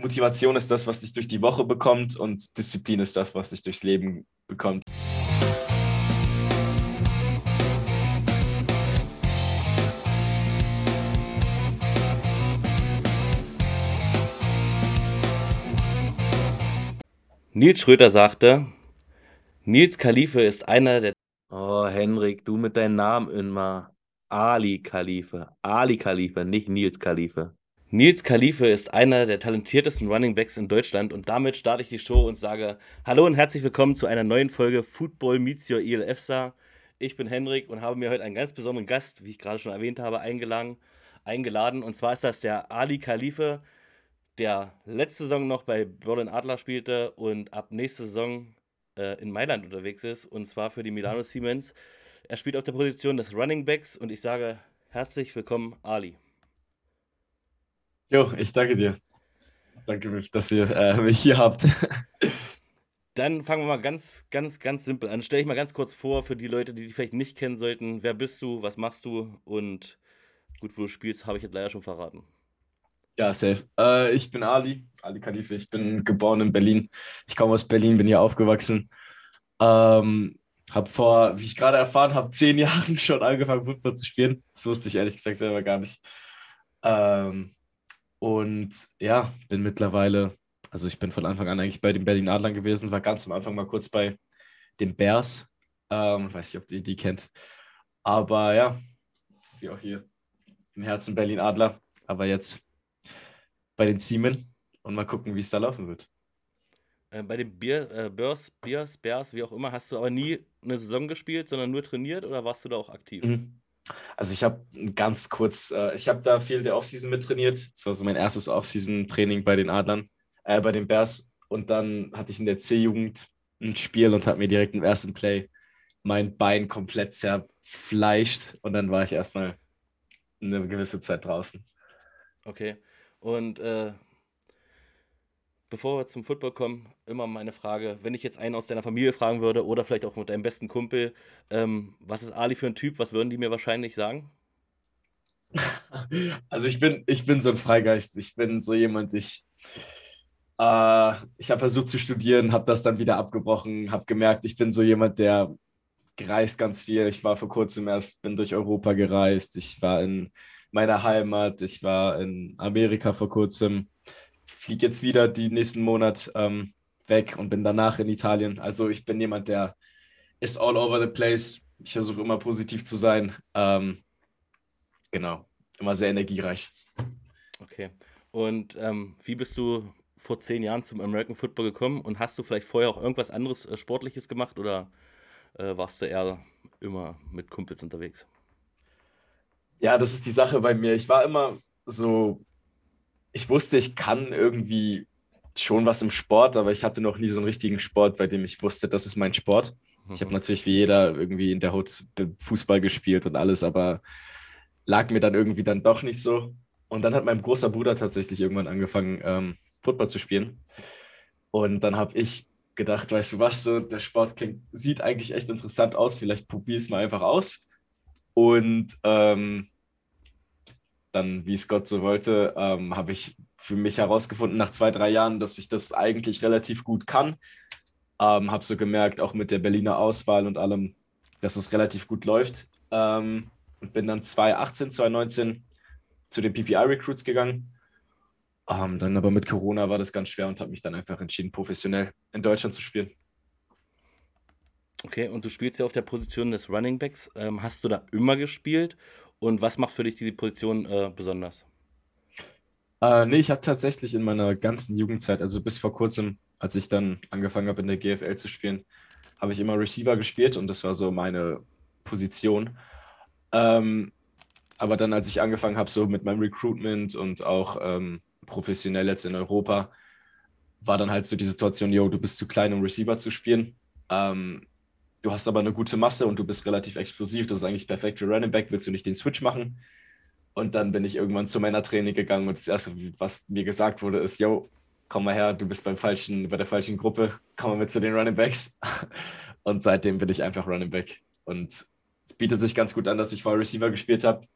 Motivation ist das, was dich durch die Woche bekommt und Disziplin ist das, was dich durchs Leben bekommt. Nils Schröder sagte, Nils Khalife ist einer der. Oh, Henrik, du mit deinem Namen immer. Ali Khalife. Ali Khalife, nicht Nils Khalife. Nils Khalife ist einer der talentiertesten Running Backs in Deutschland und damit starte ich die Show und sage Hallo und herzlich willkommen zu einer neuen Folge Football Meets Your ELF-Star. Ich bin Henrik und habe mir heute einen ganz besonderen Gast, wie ich gerade schon erwähnt habe, eingeladen. eingeladen. Und zwar ist das der Ali Khalife, der letzte Saison noch bei Berlin Adler spielte und ab nächste Saison äh, in Mailand unterwegs ist und zwar für die Milano Siemens. Er spielt auf der Position des Running Backs und ich sage herzlich willkommen, Ali. Jo, ich danke dir. Danke, dass ihr äh, mich hier habt. Dann fangen wir mal ganz, ganz, ganz simpel an. Stell dich mal ganz kurz vor für die Leute, die dich vielleicht nicht kennen sollten. Wer bist du? Was machst du? Und gut, wo du spielst, habe ich jetzt leider schon verraten. Ja, safe. Äh, ich bin Ali, Ali Khalife. Ich bin geboren in Berlin. Ich komme aus Berlin, bin hier aufgewachsen. Ähm, habe vor, wie ich gerade erfahren habe, zehn Jahren schon angefangen, Fußball zu spielen. Das wusste ich ehrlich gesagt selber gar nicht. Ähm, und ja, bin mittlerweile, also ich bin von Anfang an eigentlich bei den Berlin Adlern gewesen, war ganz am Anfang mal kurz bei den Bears. Ähm, weiß nicht, ob ihr die kennt. Aber ja, wie auch hier im Herzen Berlin Adler. Aber jetzt bei den Ziemen und mal gucken, wie es da laufen wird. Äh, bei den Bier, äh, Bears, Bears, Bears, wie auch immer, hast du aber nie eine Saison gespielt, sondern nur trainiert oder warst du da auch aktiv? Mhm. Also ich habe ganz kurz, äh, ich habe da viel der Offseason mit trainiert. Das war so mein erstes Offseason-Training bei den Adlern, äh, bei den Bears. Und dann hatte ich in der C-Jugend ein Spiel und habe mir direkt im ersten Play mein Bein komplett zerfleischt. Und dann war ich erstmal eine gewisse Zeit draußen. Okay. Und äh, bevor wir zum Football kommen, immer meine Frage, wenn ich jetzt einen aus deiner Familie fragen würde oder vielleicht auch mit deinem besten Kumpel, ähm, was ist Ali für ein Typ, was würden die mir wahrscheinlich sagen? Also ich bin, ich bin so ein Freigeist. Ich bin so jemand, ich, äh, ich habe versucht zu studieren, habe das dann wieder abgebrochen, habe gemerkt, ich bin so jemand, der reist ganz viel. Ich war vor kurzem erst, bin durch Europa gereist. Ich war in meiner Heimat, ich war in Amerika vor kurzem fliege jetzt wieder die nächsten Monat ähm, weg und bin danach in Italien. Also ich bin jemand, der ist all over the place. Ich versuche immer positiv zu sein. Ähm, genau, immer sehr energiereich. Okay. Und ähm, wie bist du vor zehn Jahren zum American Football gekommen und hast du vielleicht vorher auch irgendwas anderes äh, Sportliches gemacht oder äh, warst du eher immer mit Kumpels unterwegs? Ja, das ist die Sache bei mir. Ich war immer so ich wusste, ich kann irgendwie schon was im Sport, aber ich hatte noch nie so einen richtigen Sport, bei dem ich wusste, das ist mein Sport. Mhm. Ich habe natürlich wie jeder irgendwie in der Hut Fußball gespielt und alles, aber lag mir dann irgendwie dann doch nicht so. Und dann hat mein großer Bruder tatsächlich irgendwann angefangen, ähm, Football zu spielen. Und dann habe ich gedacht, weißt du was, so, der Sport klingt, sieht eigentlich echt interessant aus, vielleicht probier es mal einfach aus. Und ähm, dann, wie es Gott so wollte, ähm, habe ich für mich herausgefunden nach zwei, drei Jahren, dass ich das eigentlich relativ gut kann. Ähm, habe so gemerkt, auch mit der Berliner Auswahl und allem, dass es relativ gut läuft. Ähm, und bin dann 2018, 2019 zu den PPI-Recruits gegangen. Ähm, dann aber mit Corona war das ganz schwer und habe mich dann einfach entschieden, professionell in Deutschland zu spielen. Okay, und du spielst ja auf der Position des Running Backs. Ähm, hast du da immer gespielt und was macht für dich diese Position äh, besonders? Äh, nee, ich habe tatsächlich in meiner ganzen Jugendzeit, also bis vor kurzem, als ich dann angefangen habe in der GFL zu spielen, habe ich immer Receiver gespielt und das war so meine Position. Ähm, aber dann, als ich angefangen habe, so mit meinem Recruitment und auch ähm, professionell jetzt in Europa, war dann halt so die Situation, yo, du bist zu klein, um Receiver zu spielen. Ähm, Du hast aber eine gute Masse und du bist relativ explosiv. Das ist eigentlich perfekt für Running Back. Willst du nicht den Switch machen? Und dann bin ich irgendwann zu meiner Training gegangen und das Erste, was mir gesagt wurde, ist, yo, komm mal her, du bist beim falschen, bei der falschen Gruppe, komm mal mit zu den Running Backs. Und seitdem bin ich einfach Running Back. Und es bietet sich ganz gut an, dass ich vor Receiver gespielt habe,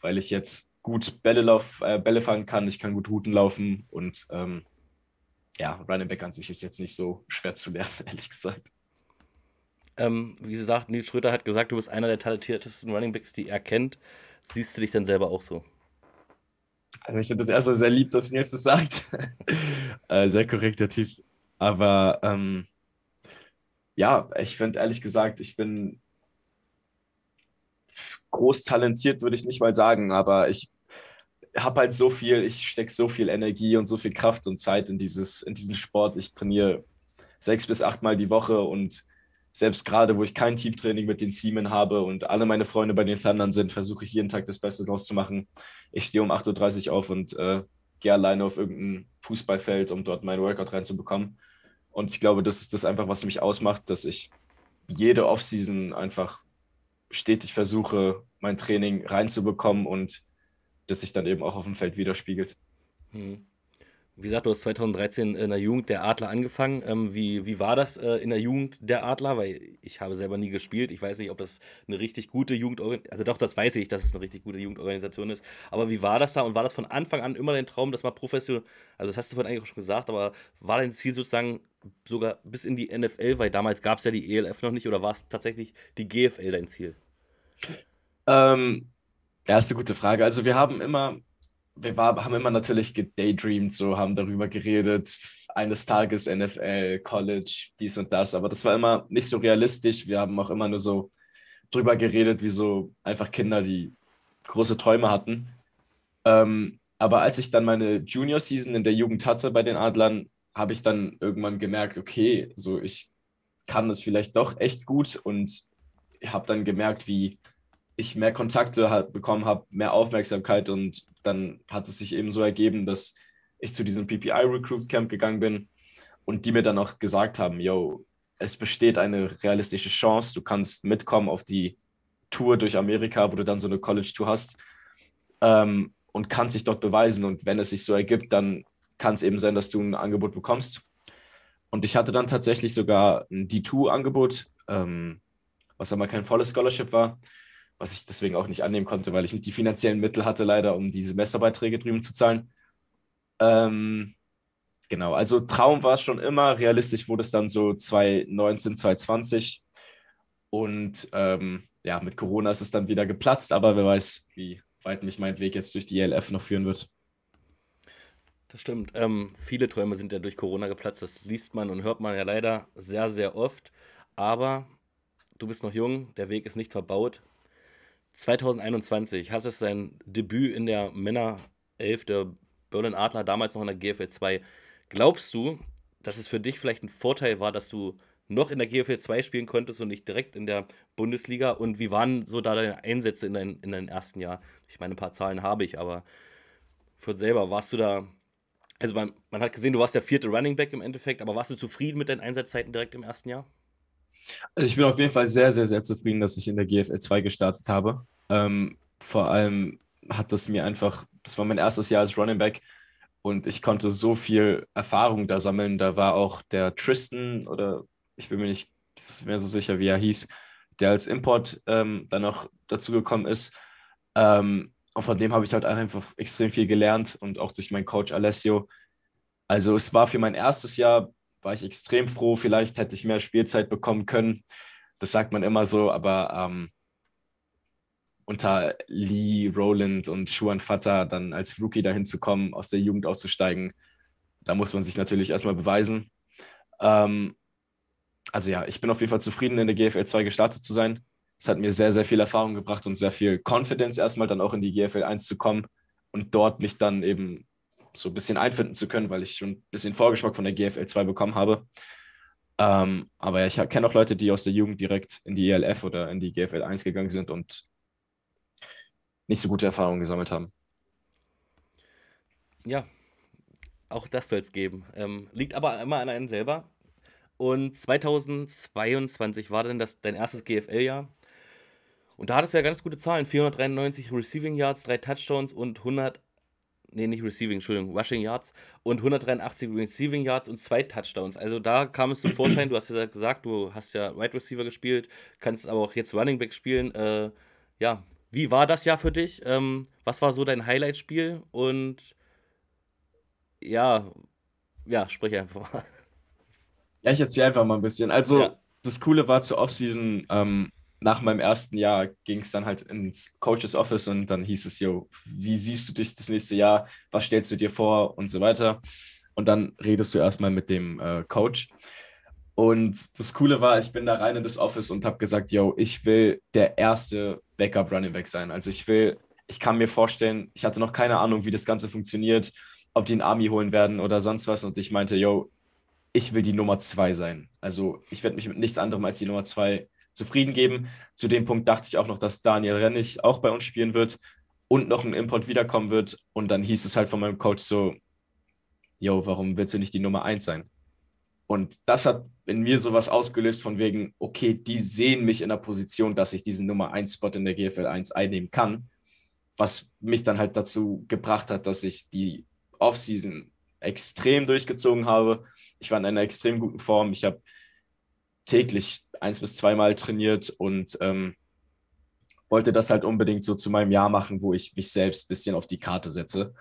weil ich jetzt gut Bälle, lauf, äh, Bälle fangen kann, ich kann gut Routen laufen und ähm, ja, Running Back an sich ist jetzt nicht so schwer zu lernen, ehrlich gesagt. Ähm, wie gesagt, Nils Schröter hat gesagt, du bist einer der talentiertesten Running Backs, die er kennt. Siehst du dich dann selber auch so? Also ich finde das erstmal sehr lieb, dass Nils das sagt. äh, sehr korrekter Typ. Aber ähm, ja, ich finde ehrlich gesagt, ich bin groß talentiert, würde ich nicht mal sagen, aber ich habe halt so viel, ich stecke so viel Energie und so viel Kraft und Zeit in, dieses, in diesen Sport. Ich trainiere sechs bis acht Mal die Woche und selbst gerade, wo ich kein Teamtraining mit den Siemen habe und alle meine Freunde bei den Thundern sind, versuche ich jeden Tag das Beste draus zu machen. Ich stehe um 8.30 Uhr auf und äh, gehe alleine auf irgendein Fußballfeld, um dort meinen Workout reinzubekommen. Und ich glaube, das ist das einfach, was mich ausmacht, dass ich jede Offseason einfach stetig versuche, mein Training reinzubekommen und das sich dann eben auch auf dem Feld widerspiegelt. Hm. Wie gesagt, du hast 2013 in der Jugend der Adler angefangen. Ähm, wie, wie war das äh, in der Jugend der Adler? Weil ich habe selber nie gespielt. Ich weiß nicht, ob das eine richtig gute Jugendorganisation Also doch, das weiß ich, dass es eine richtig gute Jugendorganisation ist. Aber wie war das da? Und war das von Anfang an immer dein Traum, dass man professionell, also das hast du vorhin eigentlich schon gesagt, aber war dein Ziel sozusagen sogar bis in die NFL? Weil damals gab es ja die ELF noch nicht oder war es tatsächlich die GFL dein Ziel? Ähm, eine gute Frage. Also wir haben immer wir war, haben immer natürlich gedaydreamt, so haben darüber geredet, eines Tages NFL, College, dies und das, aber das war immer nicht so realistisch. Wir haben auch immer nur so drüber geredet, wie so einfach Kinder, die große Träume hatten. Ähm, aber als ich dann meine Junior-Season in der Jugend hatte bei den Adlern, habe ich dann irgendwann gemerkt, okay, so ich kann das vielleicht doch echt gut und habe dann gemerkt, wie ich mehr Kontakte halt bekommen habe, mehr Aufmerksamkeit und dann hat es sich eben so ergeben, dass ich zu diesem PPI Recruit Camp gegangen bin und die mir dann auch gesagt haben, yo, es besteht eine realistische Chance, du kannst mitkommen auf die Tour durch Amerika, wo du dann so eine College Tour hast ähm, und kannst dich dort beweisen und wenn es sich so ergibt, dann kann es eben sein, dass du ein Angebot bekommst. Und ich hatte dann tatsächlich sogar ein D2-Angebot, ähm, was aber kein volles Scholarship war was ich deswegen auch nicht annehmen konnte, weil ich nicht die finanziellen Mittel hatte, leider, um diese Semesterbeiträge drüben zu zahlen. Ähm, genau, also Traum war es schon immer, realistisch wurde es dann so 2019, 2020 und ähm, ja, mit Corona ist es dann wieder geplatzt, aber wer weiß, wie weit mich mein Weg jetzt durch die ELF noch führen wird. Das stimmt. Ähm, viele Träume sind ja durch Corona geplatzt. Das liest man und hört man ja leider sehr, sehr oft. Aber du bist noch jung, der Weg ist nicht verbaut. 2021 hat es sein Debüt in der Männer 11 der Berlin Adler, damals noch in der GFL 2. Glaubst du, dass es für dich vielleicht ein Vorteil war, dass du noch in der GFL 2 spielen konntest und nicht direkt in der Bundesliga? Und wie waren so da deine Einsätze in, dein, in deinem ersten Jahr? Ich meine, ein paar Zahlen habe ich, aber für selber, warst du da, also man, man hat gesehen, du warst der vierte Running Back im Endeffekt, aber warst du zufrieden mit deinen Einsatzzeiten direkt im ersten Jahr? Also ich bin auf jeden Fall sehr, sehr, sehr zufrieden, dass ich in der GFL 2 gestartet habe. Ähm, vor allem hat das mir einfach, das war mein erstes Jahr als Running Back und ich konnte so viel Erfahrung da sammeln. Da war auch der Tristan oder ich bin mir nicht mehr so sicher, wie er hieß, der als Import ähm, dann noch dazugekommen ist. Ähm, und von dem habe ich halt einfach extrem viel gelernt und auch durch meinen Coach Alessio. Also es war für mein erstes Jahr war ich extrem froh. Vielleicht hätte ich mehr Spielzeit bekommen können. Das sagt man immer so, aber ähm, unter Lee, Roland und Schuan Vater dann als Rookie dahin zu kommen, aus der Jugend aufzusteigen, da muss man sich natürlich erstmal beweisen. Ähm, also ja, ich bin auf jeden Fall zufrieden, in der GFL 2 gestartet zu sein. Es hat mir sehr, sehr viel Erfahrung gebracht und sehr viel Confidence erstmal dann auch in die GFL 1 zu kommen und dort mich dann eben so ein bisschen einfinden zu können, weil ich schon ein bisschen Vorgeschmack von der GFL 2 bekommen habe. Ähm, aber ja, ich kenne auch Leute, die aus der Jugend direkt in die ELF oder in die GFL 1 gegangen sind und nicht so gute Erfahrungen gesammelt haben. Ja, auch das soll es geben. Ähm, liegt aber immer an einem selber. Und 2022 war dann das, dein erstes GFL-Jahr. Und da hattest du ja ganz gute Zahlen: 493 Receiving Yards, drei Touchdowns und 100 nee, nicht Receiving, Entschuldigung, Rushing Yards und 183 Receiving Yards und zwei Touchdowns. Also da kam es zum Vorschein, du hast ja gesagt, du hast ja Wide Receiver gespielt, kannst aber auch jetzt Running Back spielen. Äh, ja, wie war das Jahr für dich? Ähm, was war so dein Highlight-Spiel? Und ja, Ja, sprich einfach mal. Ja, ich erzähle einfach mal ein bisschen. Also, ja. das Coole war zur Offseason, ähm, nach meinem ersten Jahr ging es dann halt ins Coaches Office und dann hieß es, yo, wie siehst du dich das nächste Jahr? Was stellst du dir vor und so weiter? Und dann redest du erstmal mit dem äh, Coach. Und das Coole war, ich bin da rein in das Office und habe gesagt, yo, ich will der erste Backup Running Back sein. Also ich will, ich kann mir vorstellen, ich hatte noch keine Ahnung, wie das Ganze funktioniert, ob die einen Army holen werden oder sonst was. Und ich meinte, yo, ich will die Nummer zwei sein. Also ich werde mich mit nichts anderem als die Nummer zwei zufrieden geben. Zu dem Punkt dachte ich auch noch, dass Daniel Rennig auch bei uns spielen wird und noch ein Import wiederkommen wird. Und dann hieß es halt von meinem Coach so, yo, warum willst du nicht die Nummer eins sein? Und das hat in mir sowas ausgelöst von wegen, okay, die sehen mich in der Position, dass ich diesen Nummer 1 Spot in der GFL 1 einnehmen kann, was mich dann halt dazu gebracht hat, dass ich die Offseason extrem durchgezogen habe. Ich war in einer extrem guten Form. Ich habe täglich eins bis zweimal trainiert und ähm, wollte das halt unbedingt so zu meinem Jahr machen, wo ich mich selbst ein bisschen auf die Karte setze.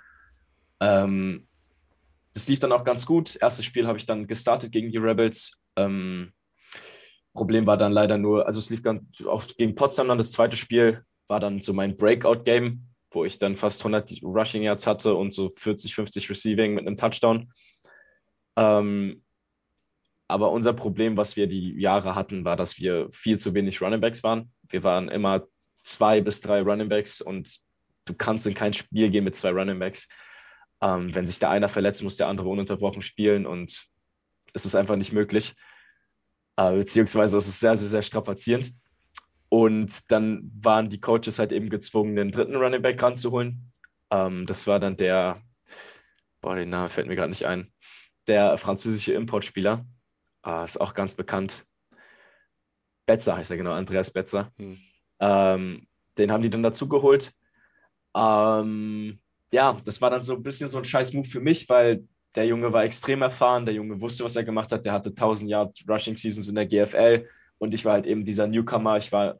Ähm, das lief dann auch ganz gut. Erstes Spiel habe ich dann gestartet gegen die Rebels. Ähm, Problem war dann leider nur, also es lief ganz, auch gegen Potsdam dann. Das zweite Spiel war dann so mein Breakout-Game, wo ich dann fast 100 Rushing Yards hatte und so 40, 50 Receiving mit einem Touchdown. Ähm, aber unser Problem, was wir die Jahre hatten, war, dass wir viel zu wenig Running Backs waren. Wir waren immer zwei bis drei Running Backs und du kannst in kein Spiel gehen mit zwei Running Backs. Ähm, wenn sich der einer verletzt, muss der andere ununterbrochen spielen und es ist einfach nicht möglich. Äh, beziehungsweise es ist sehr, sehr, sehr strapazierend. Und dann waren die Coaches halt eben gezwungen, den dritten Running Back ranzuholen. Ähm, das war dann der, boah, den Namen fällt mir gerade nicht ein, der französische Importspieler. Äh, ist auch ganz bekannt. Betzer heißt er genau, Andreas Betzer. Hm. Ähm, den haben die dann dazu geholt. Ähm, ja, das war dann so ein bisschen so ein scheiß Move für mich, weil der Junge war extrem erfahren, der Junge wusste, was er gemacht hat, der hatte 1000 Yard Rushing Seasons in der GFL und ich war halt eben dieser Newcomer, ich war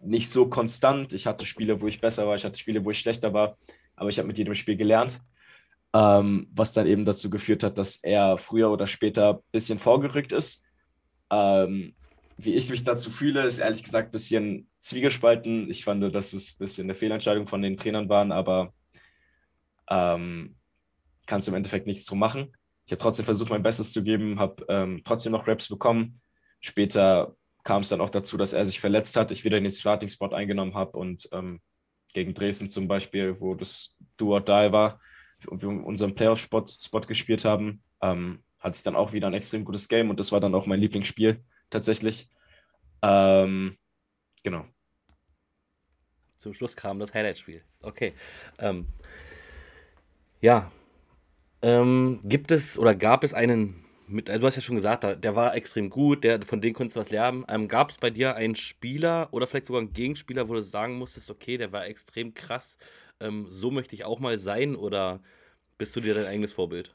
nicht so konstant, ich hatte Spiele, wo ich besser war, ich hatte Spiele, wo ich schlechter war, aber ich habe mit jedem Spiel gelernt, ähm, was dann eben dazu geführt hat, dass er früher oder später ein bisschen vorgerückt ist. Ähm, wie ich mich dazu fühle, ist ehrlich gesagt ein bisschen zwiegespalten. Ich fand, dass es ein bisschen eine Fehlentscheidung von den Trainern waren, aber ähm, kannst im Endeffekt nichts drum machen. Ich habe trotzdem versucht, mein Bestes zu geben, habe ähm, trotzdem noch Raps bekommen. Später kam es dann auch dazu, dass er sich verletzt hat, ich wieder in den Starting-Spot eingenommen habe und ähm, gegen Dresden zum Beispiel, wo das Do or Die war und wir unseren Playoff-Spot Spot gespielt haben, ähm, hatte ich dann auch wieder ein extrem gutes Game und das war dann auch mein Lieblingsspiel tatsächlich. Ähm, genau. Zum Schluss kam das Highlight-Spiel. Okay. Ähm, ja. Ähm, gibt es oder gab es einen, mit, also du hast ja schon gesagt, der war extrem gut, der, von dem konntest du was lernen. Ähm, gab es bei dir einen Spieler oder vielleicht sogar einen Gegenspieler, wo du sagen musstest, okay, der war extrem krass, ähm, so möchte ich auch mal sein oder bist du dir dein eigenes Vorbild?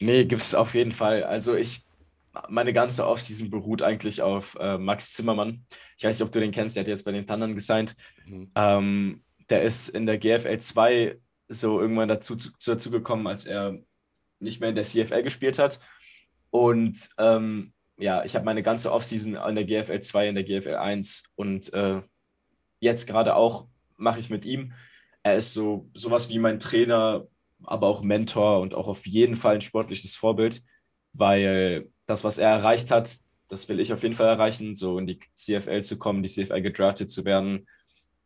Nee, gibt es auf jeden Fall. Also ich, meine ganze Offseason beruht eigentlich auf äh, Max Zimmermann. Ich weiß nicht, ob du den kennst, der hat jetzt bei den Thundern gesigned. Mhm. Ähm, der ist in der GFL 2 so irgendwann dazu, dazu gekommen, als er nicht mehr in der CFL gespielt hat. Und ähm, ja, ich habe meine ganze Offseason in der GFL 2, in der GFL 1 und äh, jetzt gerade auch mache ich mit ihm. Er ist so sowas wie mein Trainer, aber auch Mentor und auch auf jeden Fall ein sportliches Vorbild, weil das, was er erreicht hat, das will ich auf jeden Fall erreichen, so in die CFL zu kommen, die CFL gedraftet zu werden,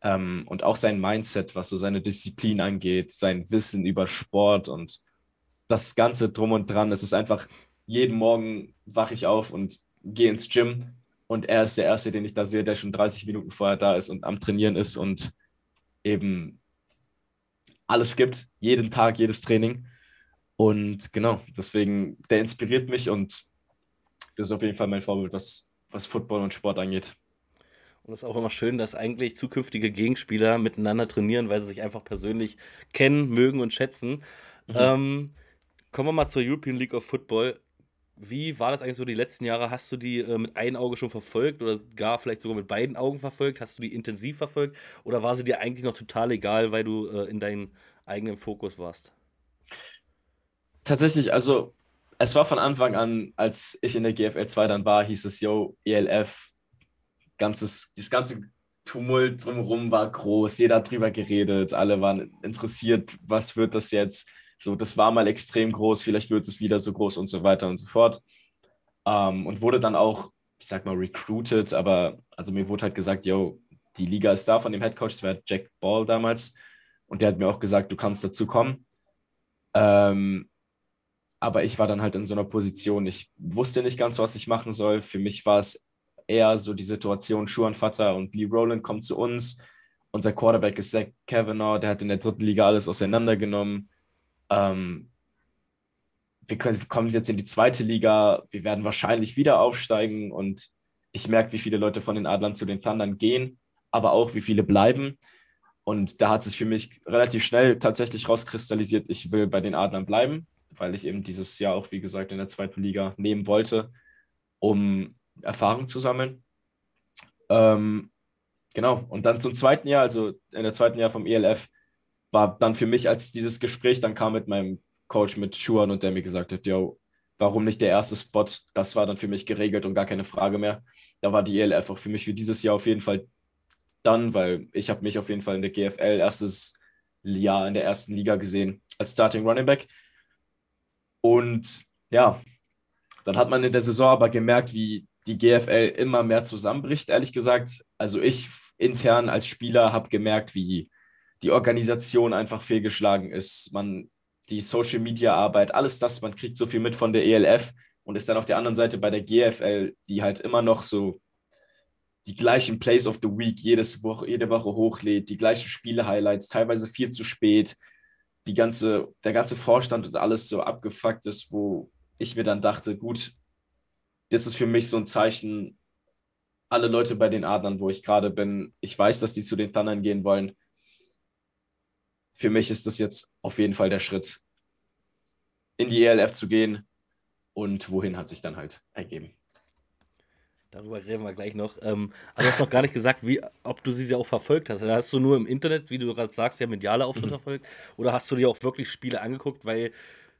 ähm, und auch sein Mindset, was so seine Disziplin angeht, sein Wissen über Sport und das Ganze drum und dran. Es ist einfach, jeden Morgen wache ich auf und gehe ins Gym und er ist der Erste, den ich da sehe, der schon 30 Minuten vorher da ist und am Trainieren ist und eben alles gibt, jeden Tag, jedes Training. Und genau, deswegen, der inspiriert mich und das ist auf jeden Fall mein Vorbild, was, was Football und Sport angeht. Und es ist auch immer schön, dass eigentlich zukünftige Gegenspieler miteinander trainieren, weil sie sich einfach persönlich kennen, mögen und schätzen. Mhm. Ähm, kommen wir mal zur European League of Football. Wie war das eigentlich so die letzten Jahre? Hast du die äh, mit einem Auge schon verfolgt oder gar vielleicht sogar mit beiden Augen verfolgt? Hast du die intensiv verfolgt oder war sie dir eigentlich noch total egal, weil du äh, in deinem eigenen Fokus warst? tatsächlich, also es war von Anfang an, als ich in der GFL 2 dann war, hieß es, yo, ELF, ganzes, das ganze Tumult drumherum war groß, jeder hat drüber geredet, alle waren interessiert, was wird das jetzt? So, das war mal extrem groß, vielleicht wird es wieder so groß und so weiter und so fort. Ähm, und wurde dann auch, ich sag mal, recruited, aber also mir wurde halt gesagt, yo, die Liga ist da von dem Headcoach, das war Jack Ball damals, und der hat mir auch gesagt, du kannst dazu kommen. Ähm, aber ich war dann halt in so einer Position, ich wusste nicht ganz, was ich machen soll. Für mich war es eher so die Situation, Schuhan Vater und Lee Rowland kommen zu uns. Unser Quarterback ist Zach Kavanaugh, der hat in der dritten Liga alles auseinandergenommen. Ähm, wir, können, kommen jetzt in die zweite Liga, wir werden wahrscheinlich wieder aufsteigen und ich merke, wie viele Leute von den Adlern zu den Thundern gehen, aber auch wie viele bleiben. Und da hat sich für mich relativ schnell tatsächlich rauskristallisiert, ich will bei den Adlern bleiben weil ich eben dieses Jahr auch, wie gesagt, in der zweiten Liga nehmen wollte, um Erfahrung zu sammeln. Ähm, genau, und dann zum zweiten Jahr, also in der zweiten Jahr vom ELF, war dann für mich, als dieses Gespräch dann kam mit meinem Coach, mit Schuan und der mir gesagt hat, yo, warum nicht der erste Spot? Das war dann für mich geregelt und gar keine Frage mehr. Da war die ELF auch für mich für dieses Jahr auf jeden Fall dann, weil ich habe mich auf jeden Fall in der GFL erstes Jahr in der ersten Liga gesehen als Starting Running Back. Und ja, dann hat man in der Saison aber gemerkt, wie die GFL immer mehr zusammenbricht, ehrlich gesagt. Also ich intern als Spieler habe gemerkt, wie die Organisation einfach fehlgeschlagen ist. Man, die Social Media Arbeit, alles das, man kriegt so viel mit von der ELF und ist dann auf der anderen Seite bei der GFL, die halt immer noch so die gleichen Plays of the Week jedes Woche, jede Woche hochlädt, die gleichen Spiele-Highlights, teilweise viel zu spät die ganze, der ganze Vorstand und alles so abgefuckt ist, wo ich mir dann dachte, gut, das ist für mich so ein Zeichen, alle Leute bei den Adlern, wo ich gerade bin, ich weiß, dass die zu den Thundern gehen wollen. Für mich ist das jetzt auf jeden Fall der Schritt, in die ELF zu gehen und wohin hat sich dann halt ergeben. Darüber reden wir gleich noch. Ähm, aber du hast noch gar nicht gesagt, wie, ob du sie auch verfolgt hast. Hast du nur im Internet, wie du gerade sagst, ja mediale Auftritte mhm. verfolgt? Oder hast du dir auch wirklich Spiele angeguckt, weil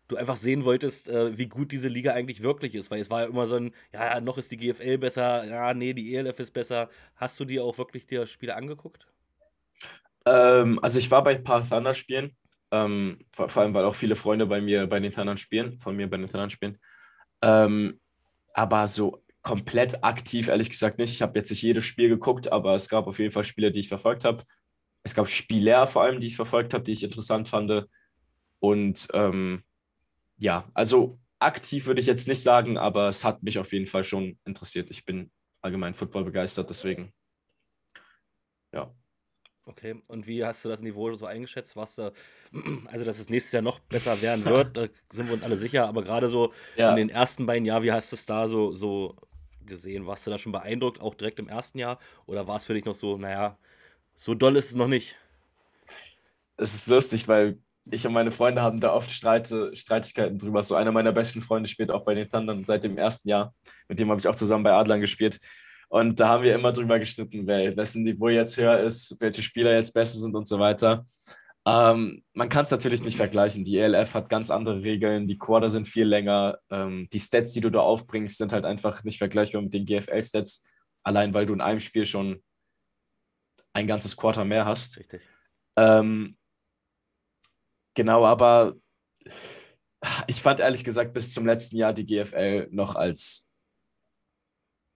du einfach sehen wolltest, äh, wie gut diese Liga eigentlich wirklich ist? Weil es war ja immer so ein, ja, noch ist die GFL besser, ja, nee, die ELF ist besser. Hast du dir auch wirklich dir Spiele angeguckt? Ähm, also ich war bei ein paar Thunder-Spielen. Ähm, vor, vor, allem, weil auch viele Freunde bei mir bei den Thundern spielen, von mir bei den Thundern spielen. Ähm, aber so komplett aktiv, ehrlich gesagt nicht. Ich habe jetzt nicht jedes Spiel geguckt, aber es gab auf jeden Fall Spiele, die ich verfolgt habe. Es gab Spieler vor allem, die ich verfolgt habe, die ich interessant fand. Und ähm, ja, also aktiv würde ich jetzt nicht sagen, aber es hat mich auf jeden Fall schon interessiert. Ich bin allgemein Football begeistert, deswegen ja. Okay, und wie hast du das Niveau so eingeschätzt? Was du, also, dass es nächstes Jahr noch besser werden wird, da sind wir uns alle sicher, aber gerade so ja. in den ersten beiden Jahren, wie hast du es da so, so gesehen? Warst du da schon beeindruckt, auch direkt im ersten Jahr? Oder war es für dich noch so, naja, so doll ist es noch nicht? Es ist lustig, weil ich und meine Freunde haben da oft Streite, Streitigkeiten drüber. So einer meiner besten Freunde spielt auch bei den Thundern seit dem ersten Jahr. Mit dem habe ich auch zusammen bei Adlern gespielt. Und da haben wir immer drüber gestritten, wer, wessen Niveau jetzt höher ist, welche Spieler jetzt besser sind und so weiter. Ähm, man kann es natürlich nicht vergleichen. Die ELF hat ganz andere Regeln, die Quarter sind viel länger. Ähm, die Stats, die du da aufbringst, sind halt einfach nicht vergleichbar mit den GFL-Stats, allein weil du in einem Spiel schon ein ganzes Quarter mehr hast. Richtig. Ähm, genau, aber ich fand ehrlich gesagt bis zum letzten Jahr die GFL noch als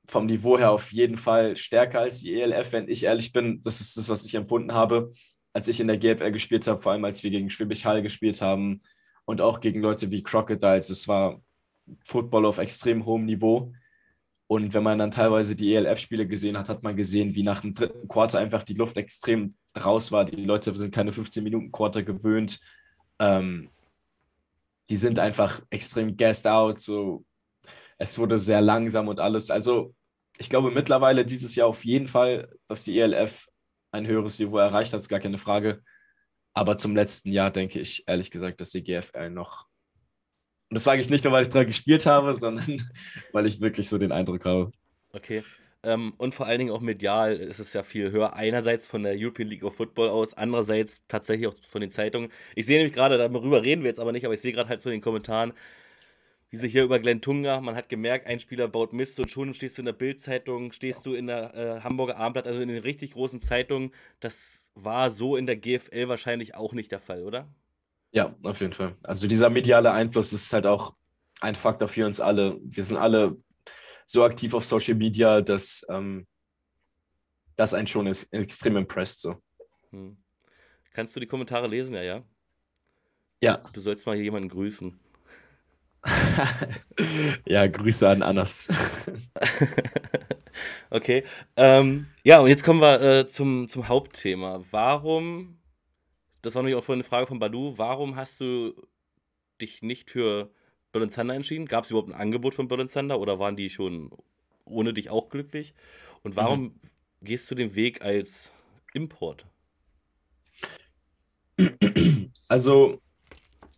vom Niveau her auf jeden Fall stärker als die ELF, wenn ich ehrlich bin. Das ist das, was ich empfunden habe als ich in der GFL gespielt habe, vor allem als wir gegen Schwäbisch Hall gespielt haben und auch gegen Leute wie Crocodiles. Es war Football auf extrem hohem Niveau. Und wenn man dann teilweise die ELF-Spiele gesehen hat, hat man gesehen, wie nach dem dritten Quarter einfach die Luft extrem raus war. Die Leute sind keine 15 Minuten Quarter gewöhnt. Ähm, die sind einfach extrem gassed out. So, es wurde sehr langsam und alles. Also ich glaube mittlerweile dieses Jahr auf jeden Fall, dass die ELF ein höheres Niveau erreicht hat, ist gar keine Frage. Aber zum letzten Jahr denke ich ehrlich gesagt, dass die GFL noch. Und das sage ich nicht nur, weil ich dran gespielt habe, sondern weil ich wirklich so den Eindruck habe. Okay. Ähm, und vor allen Dingen auch medial ist es ja viel höher. Einerseits von der European League of Football aus, andererseits tatsächlich auch von den Zeitungen. Ich sehe nämlich gerade, darüber reden wir jetzt aber nicht, aber ich sehe gerade halt so in den Kommentaren, wie sie hier über Glenn Tunga, man hat gemerkt, ein Spieler baut Mist und schon stehst du in der Bildzeitung, stehst du in der äh, Hamburger Abendblatt, also in den richtig großen Zeitungen. Das war so in der GFL wahrscheinlich auch nicht der Fall, oder? Ja, auf jeden Fall. Also dieser mediale Einfluss ist halt auch ein Faktor für uns alle. Wir sind alle so aktiv auf Social Media, dass ähm, das einen schon ist, extrem impressed so. Hm. Kannst du die Kommentare lesen, ja, ja? Ja. Du sollst mal hier jemanden grüßen. ja, Grüße an Annas. okay. Ähm, ja, und jetzt kommen wir äh, zum, zum Hauptthema. Warum, das war nämlich auch vorhin eine Frage von Badu, warum hast du dich nicht für Berlin Thunder entschieden? Gab es überhaupt ein Angebot von Berlin Thunder oder waren die schon ohne dich auch glücklich? Und warum mhm. gehst du den Weg als Import? Also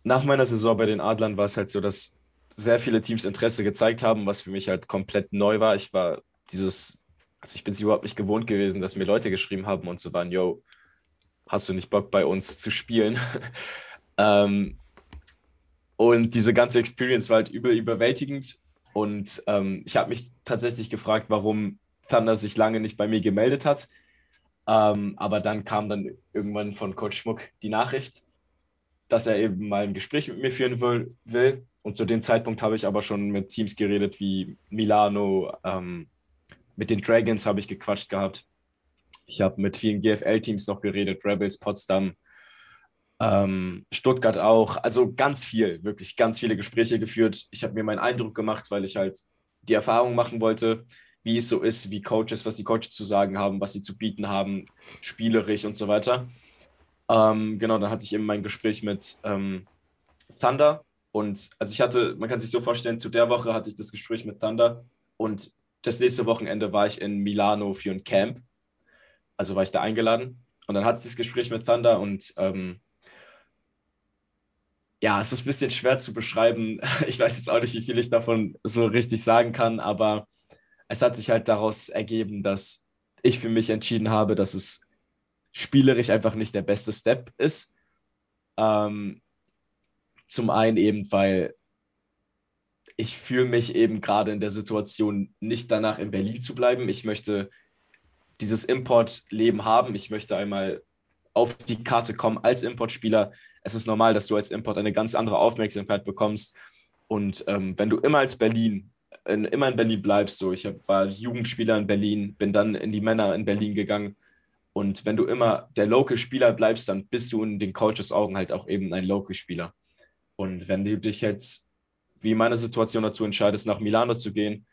nach meiner Saison bei den Adlern war es halt so, dass sehr viele Teams Interesse gezeigt haben, was für mich halt komplett neu war. Ich war dieses, also ich bin es überhaupt nicht gewohnt gewesen, dass mir Leute geschrieben haben und so waren, yo, hast du nicht Bock bei uns zu spielen? ähm, und diese ganze Experience war halt übel überwältigend. Und ähm, ich habe mich tatsächlich gefragt, warum Thunder sich lange nicht bei mir gemeldet hat. Ähm, aber dann kam dann irgendwann von Coach Schmuck die Nachricht, dass er eben mal ein Gespräch mit mir führen will. Und zu dem Zeitpunkt habe ich aber schon mit Teams geredet wie Milano, ähm, mit den Dragons habe ich gequatscht gehabt. Ich habe mit vielen GFL-Teams noch geredet, Rebels, Potsdam, ähm, Stuttgart auch. Also ganz viel, wirklich ganz viele Gespräche geführt. Ich habe mir meinen Eindruck gemacht, weil ich halt die Erfahrung machen wollte, wie es so ist, wie Coaches, was die Coaches zu sagen haben, was sie zu bieten haben, spielerisch und so weiter. Ähm, genau, dann hatte ich eben mein Gespräch mit ähm, Thunder. Und also ich hatte, man kann sich so vorstellen, zu der Woche hatte ich das Gespräch mit Thunder und das nächste Wochenende war ich in Milano für ein Camp. Also war ich da eingeladen. Und dann hatte ich das Gespräch mit Thunder und ähm, ja, es ist ein bisschen schwer zu beschreiben. Ich weiß jetzt auch nicht, wie viel ich davon so richtig sagen kann, aber es hat sich halt daraus ergeben, dass ich für mich entschieden habe, dass es spielerisch einfach nicht der beste Step ist. Ähm, zum einen eben, weil ich fühle mich eben gerade in der Situation nicht danach in Berlin zu bleiben. Ich möchte dieses Importleben haben. Ich möchte einmal auf die Karte kommen als Importspieler es ist normal, dass du als Import eine ganz andere Aufmerksamkeit bekommst. Und ähm, wenn du immer als Berlin, in, immer in Berlin bleibst, so ich hab, war Jugendspieler in Berlin, bin dann in die Männer in Berlin gegangen. Und wenn du immer der Local-Spieler bleibst, dann bist du in den Coaches Augen halt auch eben ein Local-Spieler. Und wenn du dich jetzt, wie in meiner Situation dazu entscheidest, nach Milano zu gehen,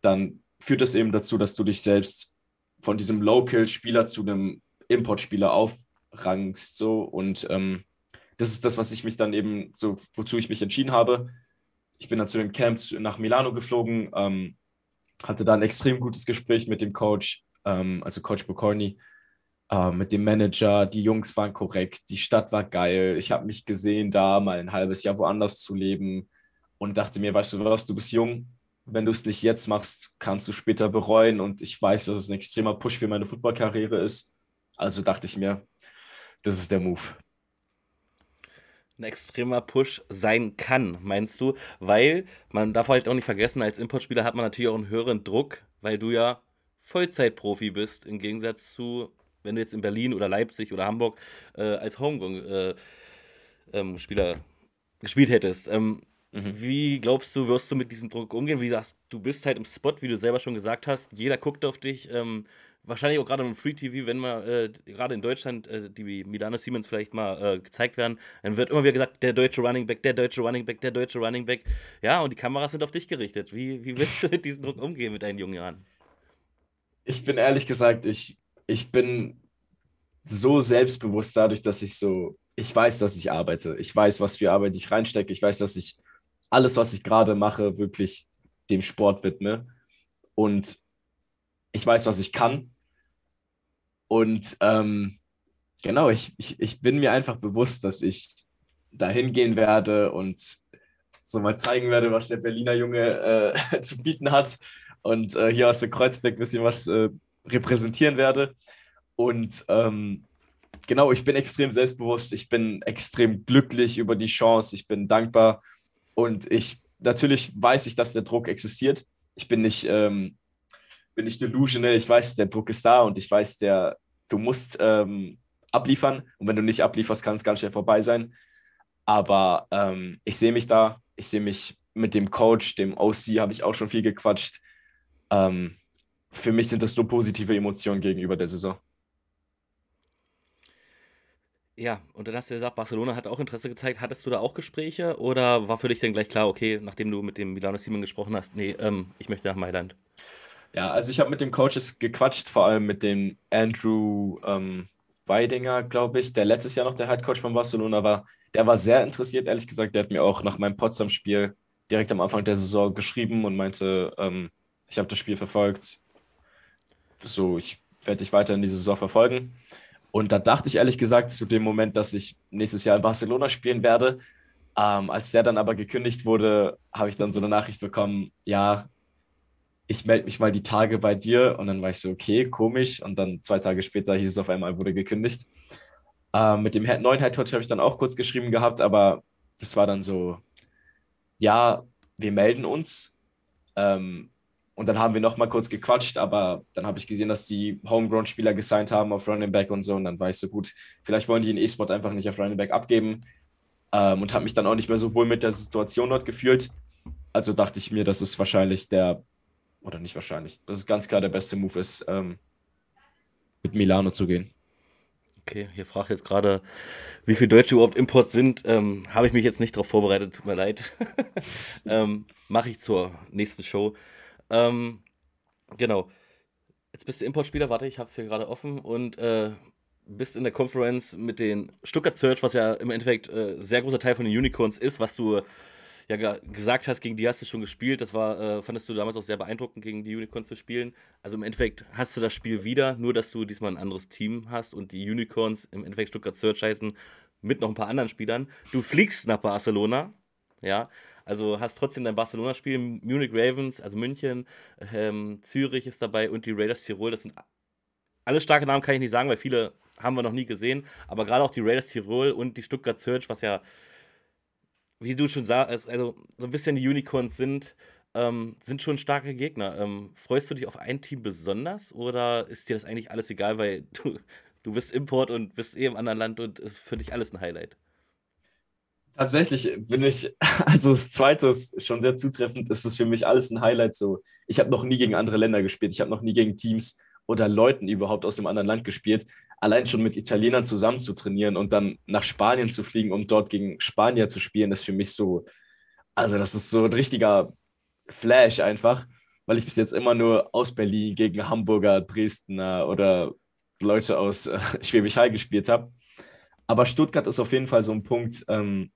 dann führt das eben dazu, dass du dich selbst von diesem Local-Spieler zu einem Importspieler aufrangst. So und ähm, das ist das, was ich mich dann eben so, wozu ich mich entschieden habe. Ich bin dann zu dem Camp nach Milano geflogen, ähm, hatte da ein extrem gutes Gespräch mit dem Coach, ähm, also Coach Bocorni, äh, mit dem Manager. Die Jungs waren korrekt, die Stadt war geil. Ich habe mich gesehen, da mal ein halbes Jahr woanders zu leben und dachte mir, weißt du was, du bist jung. Wenn du es nicht jetzt machst, kannst du später bereuen. Und ich weiß, dass es ein extremer Push für meine Footballkarriere ist. Also dachte ich mir, das ist der Move ein extremer Push sein kann, meinst du? Weil man darf halt auch nicht vergessen, als Importspieler hat man natürlich auch einen höheren Druck, weil du ja Vollzeitprofi bist, im Gegensatz zu, wenn du jetzt in Berlin oder Leipzig oder Hamburg äh, als Homegrown-Spieler äh, ähm, gespielt hättest. Ähm, mhm. Wie glaubst du, wirst du mit diesem Druck umgehen? Wie sagst du, bist halt im Spot, wie du selber schon gesagt hast, jeder guckt auf dich. Ähm, wahrscheinlich auch gerade im Free TV, wenn mal äh, gerade in Deutschland äh, die Milano Siemens vielleicht mal äh, gezeigt werden, dann wird immer wieder gesagt, der deutsche Running Back, der deutsche Running Back, der deutsche Running Back. Ja, und die Kameras sind auf dich gerichtet. Wie, wie willst du mit diesem Druck umgehen mit deinen jungen Jahren? Ich bin ehrlich gesagt, ich, ich bin so selbstbewusst dadurch, dass ich so, ich weiß, dass ich arbeite. Ich weiß, was für Arbeit ich reinstecke. Ich weiß, dass ich alles, was ich gerade mache, wirklich dem Sport widme. Und ich weiß, was ich kann. Und ähm, genau, ich, ich, ich bin mir einfach bewusst, dass ich dahin gehen werde und so mal zeigen werde, was der Berliner Junge äh, zu bieten hat. und äh, hier aus der Kreuzberg ein bisschen was äh, repräsentieren werde. Und ähm, genau, ich bin extrem selbstbewusst, ich bin extrem glücklich über die Chance, ich bin dankbar und ich natürlich weiß ich, dass der Druck existiert. Ich bin nicht, ähm, bin nicht delusional, ich weiß, der Druck ist da und ich weiß, der, du musst ähm, abliefern und wenn du nicht ablieferst, kann es ganz schnell vorbei sein. Aber ähm, ich sehe mich da, ich sehe mich mit dem Coach, dem OC, habe ich auch schon viel gequatscht. Ähm, für mich sind das so positive Emotionen gegenüber der Saison. Ja, und dann hast du gesagt, Barcelona hat auch Interesse gezeigt. Hattest du da auch Gespräche oder war für dich dann gleich klar, okay, nachdem du mit dem Milano Simon gesprochen hast, nee, ähm, ich möchte nach Mailand? Ja, also ich habe mit den Coaches gequatscht, vor allem mit dem Andrew ähm, Weidinger, glaube ich, der letztes Jahr noch der Head Coach von Barcelona war. Der war sehr interessiert, ehrlich gesagt. Der hat mir auch nach meinem Potsdam-Spiel direkt am Anfang der Saison geschrieben und meinte, ähm, ich habe das Spiel verfolgt. So, ich werde dich weiter in die Saison verfolgen. Und da dachte ich ehrlich gesagt zu dem Moment, dass ich nächstes Jahr in Barcelona spielen werde. Ähm, als der dann aber gekündigt wurde, habe ich dann so eine Nachricht bekommen, ja, ich melde mich mal die Tage bei dir. Und dann war ich so, okay, komisch. Und dann zwei Tage später hieß es auf einmal, wurde gekündigt. Ähm, mit dem neuen Head habe ich dann auch kurz geschrieben gehabt, aber das war dann so, ja, wir melden uns. Ähm, und dann haben wir noch mal kurz gequatscht, aber dann habe ich gesehen, dass die Homegrown-Spieler gesigned haben auf Running Back und so. Und dann war ich so gut, vielleicht wollen die den E-Sport einfach nicht auf Running Back abgeben. Ähm, und habe mich dann auch nicht mehr so wohl mit der Situation dort gefühlt. Also dachte ich mir, dass es wahrscheinlich der, oder nicht wahrscheinlich, dass es ganz klar der beste Move ist, ähm, mit Milano zu gehen. Okay, hier fragt jetzt gerade, wie viele Deutsche überhaupt Imports sind. Ähm, Habe ich mich jetzt nicht darauf vorbereitet, tut mir leid. ähm, Mache ich zur nächsten Show. Ähm, genau. Jetzt bist du Importspieler, warte, ich habe es hier gerade offen und äh, bist in der Conference mit den Stuttgart Search, was ja im Endeffekt äh, sehr großer Teil von den Unicorns ist, was du ja gesagt hast, gegen die hast du schon gespielt. Das war, äh, fandest du damals auch sehr beeindruckend, gegen die Unicorns zu spielen. Also im Endeffekt hast du das Spiel wieder, nur dass du diesmal ein anderes Team hast und die Unicorns im Endeffekt Stuttgart Search heißen, mit noch ein paar anderen Spielern. Du fliegst nach Barcelona, ja, also hast trotzdem dein Barcelona-Spiel, Munich Ravens, also München, ähm, Zürich ist dabei und die Raiders Tirol. Das sind alle starke Namen, kann ich nicht sagen, weil viele haben wir noch nie gesehen. Aber gerade auch die Raiders Tirol und die Stuttgart Search, was ja, wie du schon sagst, also so ein bisschen die Unicorns sind, ähm, sind schon starke Gegner. Ähm, freust du dich auf ein Team besonders oder ist dir das eigentlich alles egal, weil du, du bist Import und bist eh im anderen Land und ist für dich alles ein Highlight? Tatsächlich bin ich, also das zweite ist schon sehr zutreffend, ist es für mich alles ein Highlight so. Ich habe noch nie gegen andere Länder gespielt, ich habe noch nie gegen Teams oder Leuten überhaupt aus dem anderen Land gespielt. Allein schon mit Italienern zusammen zu trainieren und dann nach Spanien zu fliegen, um dort gegen Spanier zu spielen, ist für mich so, also das ist so ein richtiger Flash einfach, weil ich bis jetzt immer nur aus Berlin gegen Hamburger, Dresdner oder Leute aus äh, Schwäbisch Hall gespielt habe. Aber Stuttgart ist auf jeden Fall so ein Punkt, ähm,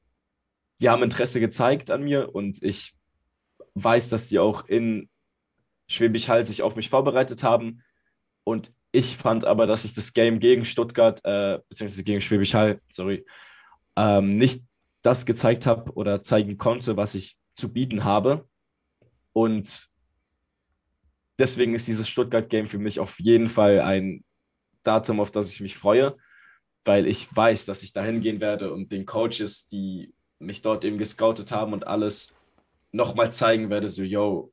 die haben Interesse gezeigt an mir und ich weiß, dass die auch in Schwäbisch Hall sich auf mich vorbereitet haben. Und ich fand aber, dass ich das Game gegen Stuttgart, äh, beziehungsweise gegen Schwäbisch Hall, sorry, ähm, nicht das gezeigt habe oder zeigen konnte, was ich zu bieten habe. Und deswegen ist dieses Stuttgart-Game für mich auf jeden Fall ein Datum, auf das ich mich freue, weil ich weiß, dass ich dahin gehen werde und den Coaches, die mich dort eben gescoutet haben und alles nochmal zeigen werde, so, yo,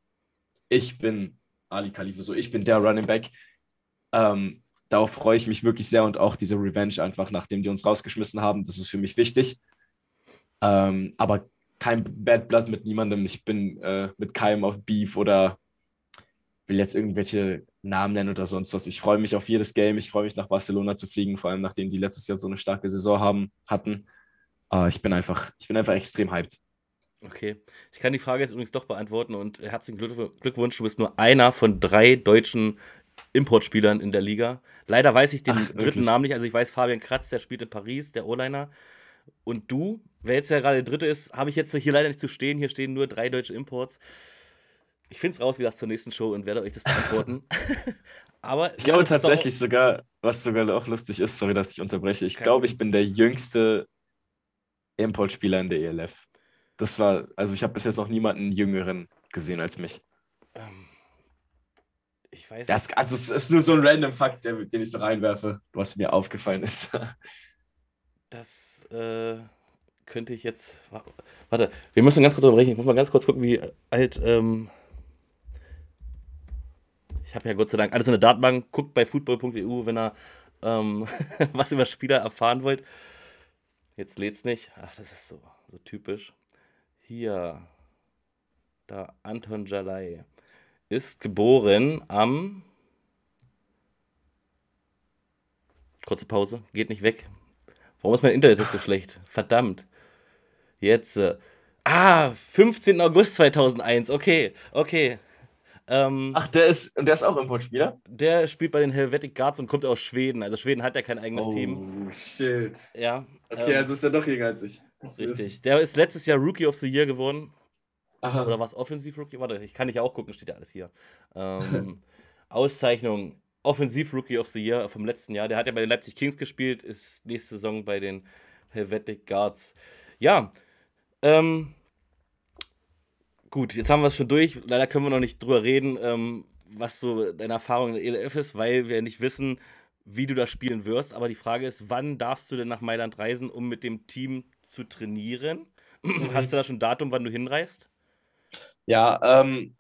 ich bin Ali Khalifa, so, ich bin der Running Back. Ähm, darauf freue ich mich wirklich sehr und auch diese Revenge einfach, nachdem die uns rausgeschmissen haben, das ist für mich wichtig. Ähm, aber kein Bad Blood mit niemandem. Ich bin äh, mit keinem auf Beef oder will jetzt irgendwelche Namen nennen oder sonst was. Ich freue mich auf jedes Game. Ich freue mich nach Barcelona zu fliegen, vor allem nachdem die letztes Jahr so eine starke Saison haben, hatten. Uh, ich bin einfach, ich bin einfach extrem hyped. Okay. Ich kann die Frage jetzt übrigens doch beantworten und herzlichen Glückwunsch, du bist nur einer von drei deutschen Importspielern in der Liga. Leider weiß ich den Ach, dritten Namen nicht. Also ich weiß Fabian Kratz, der spielt in Paris, der O-Liner. Und du, wer jetzt ja gerade der dritte ist, habe ich jetzt hier leider nicht zu stehen. Hier stehen nur drei deutsche Imports. Ich finde es raus, wie gesagt, zur nächsten Show und werde euch das beantworten. Aber ich glaube tatsächlich sogar, was sogar auch lustig ist, sorry, dass ich unterbreche. Ich glaube, ich bin der jüngste Importspieler in der ELF. Das war, also ich habe bis jetzt noch niemanden jüngeren gesehen als mich. Ähm, Ich weiß Das, also es ist nur so ein random Fakt, der, den ich so reinwerfe, was mir aufgefallen ist. Das äh, könnte ich jetzt. wa- Warte, wir müssen ganz kurz drüber rechnen. Ich muss mal ganz kurz gucken, wie alt. Ähm, ich habe ja Gott sei Dank alles in der Datenbank. Guckt bei football.eu, wenn ihr ähm, was über Spieler erfahren wollt. Jetzt lädt's nicht. Ach, das ist so, so typisch. Hier. Da, Anton Jalai. Ist geboren am. Kurze Pause. Geht nicht weg. Warum ist mein Internet jetzt so schlecht? Verdammt. Jetzt. Äh, ah, 15. August 2001. Okay, okay. Ähm, Ach, der ist, und der ist auch Importspieler? der spielt bei den Helvetic Guards und kommt aus Schweden. Also Schweden hat ja kein eigenes Team. Oh, shit. Ja. Okay, ähm, also ist er doch jünger als ich. richtig. Der ist letztes Jahr Rookie of the Year geworden. Aha. Oder was? Offensiv Rookie? Warte, ich kann nicht auch gucken, steht ja alles hier. Ähm, Auszeichnung Offensiv Rookie of the Year vom letzten Jahr. Der hat ja bei den Leipzig Kings gespielt, ist nächste Saison bei den Helvetic Guards. Ja, ähm, gut, jetzt haben wir es schon durch. Leider können wir noch nicht drüber reden, ähm, was so deine Erfahrung in der ELF ist, weil wir nicht wissen, wie du da spielen wirst. Aber die Frage ist, wann darfst du denn nach Mailand reisen, um mit dem Team zu trainieren? Hast du da schon ein Datum, wann du hinreist? Ja, ähm,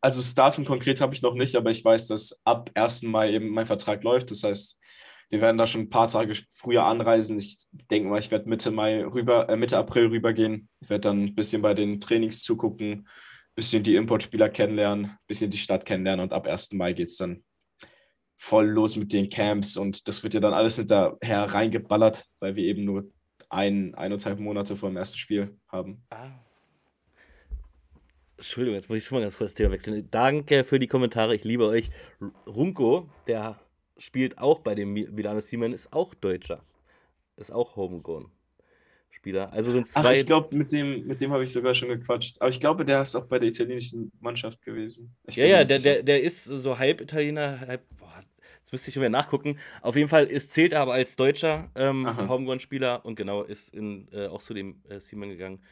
also das Datum konkret habe ich noch nicht, aber ich weiß, dass ab 1. Mai eben mein Vertrag läuft. Das heißt, wir werden da schon ein paar Tage früher anreisen. Ich denke mal, ich werde Mitte Mai rüber, äh, Mitte April rübergehen. Ich werde dann ein bisschen bei den Trainings zugucken, ein bisschen die Importspieler kennenlernen, ein bisschen die Stadt kennenlernen und ab 1. Mai geht es dann voll los mit den Camps und das wird ja dann alles hinterher reingeballert, weil wir eben nur ein, eineinhalb Monate vor dem ersten Spiel haben. Ah. Entschuldigung, jetzt muss ich schon mal ganz kurz das Thema wechseln. Danke für die Kommentare, ich liebe euch. Runko, der spielt auch bei dem Mi- Milano Siemen, ist auch Deutscher. Ist auch Homegrown Spieler. Also sind Ach, zwei. ich glaube, mit dem, mit dem habe ich sogar schon gequatscht. Aber ich glaube, der ist auch bei der italienischen Mannschaft gewesen. Ich ja, ja, der, der, der ist so halb Italiener, halb. Boah, jetzt müsste ich schon wieder nachgucken. Auf jeden Fall ist, zählt er aber als Deutscher ähm. Homegrown-Spieler und genau ist in, äh, auch zu dem äh, Siemen gegangen.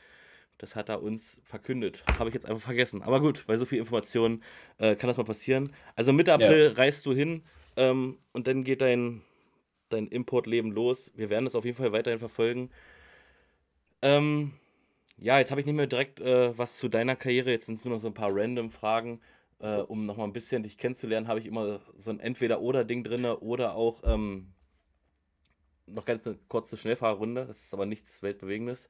Das hat er uns verkündet. Habe ich jetzt einfach vergessen. Aber gut, bei so viel Informationen äh, kann das mal passieren. Also Mitte April reist du hin ähm, und dann geht dein, dein Importleben los. Wir werden das auf jeden Fall weiterhin verfolgen. Ähm, ja, jetzt habe ich nicht mehr direkt äh, was zu deiner Karriere. Jetzt sind es nur noch so ein paar random Fragen. Äh, um nochmal ein bisschen dich kennenzulernen, habe ich immer so ein Entweder-Oder-Ding drin oder auch ähm, noch ganz eine kurze Schnellfahrrunde. Das ist aber nichts Weltbewegendes.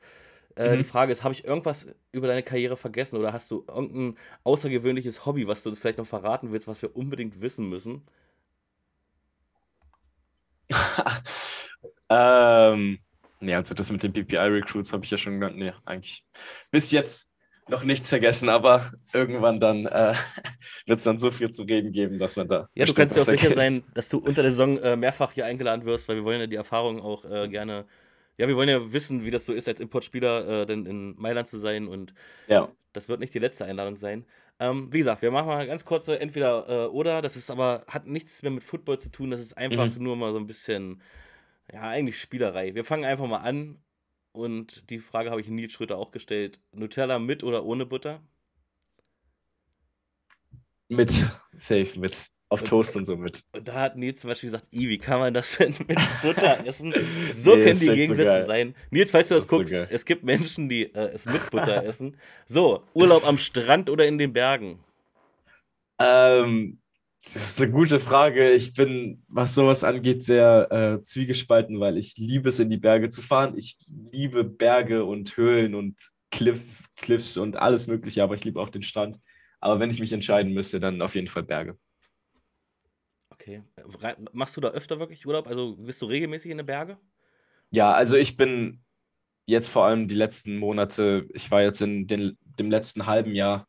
Äh, Mhm. Die Frage ist, habe ich irgendwas über deine Karriere vergessen oder hast du irgendein außergewöhnliches Hobby, was du uns vielleicht noch verraten willst, was wir unbedingt wissen müssen? ähm, nee, also das mit den PPI-Recruits habe ich ja schon genannt. Nee, eigentlich bis jetzt noch nichts vergessen, aber irgendwann dann äh, wird es dann so viel zu reden geben, dass man da. Ja, du kannst dir auch sicher vergisst. sein, dass du unter der Saison äh, mehrfach hier eingeladen wirst, weil wir wollen ja die Erfahrung auch äh, gerne. Ja, wir wollen ja wissen, wie das so ist, als Importspieler äh, denn in Mailand zu sein und Ja, das wird nicht die letzte Einladung sein. Ähm, wie gesagt, wir machen mal ganz kurze entweder äh, oder. Das ist aber hat nichts mehr mit Football zu tun. Das ist einfach Mhm. nur mal so ein bisschen, ja, eigentlich Spielerei. Wir fangen einfach mal an. Und die Frage habe ich Nils Schröter auch gestellt. Nutella mit oder ohne Butter? mit. Safe mit. Auf Und- Toast und so mit. Und da hat Nils zum Beispiel gesagt, I, wie kann man das denn mit Butter essen? So Nee, können die so Gegensätze geil. sein. Nils, falls du das, Das so guckst, geil. es gibt Menschen, die äh, es mit Butter essen. So, Urlaub am Strand oder in den Bergen? Ähm, das ist eine gute Frage. Ich bin, was sowas angeht, sehr äh, zwiegespalten, weil ich liebe es, in die Berge zu fahren. Ich liebe Berge und Höhlen und Cliff, Cliffs und alles Mögliche, aber ich liebe auch den Strand. Aber wenn ich mich entscheiden müsste, dann auf jeden Fall Berge. Okay. Machst du da öfter wirklich Urlaub? Also bist du regelmäßig in den Berge? Ja, also ich bin jetzt vor allem die letzten Monate, ich war jetzt in den, dem letzten halben Jahr,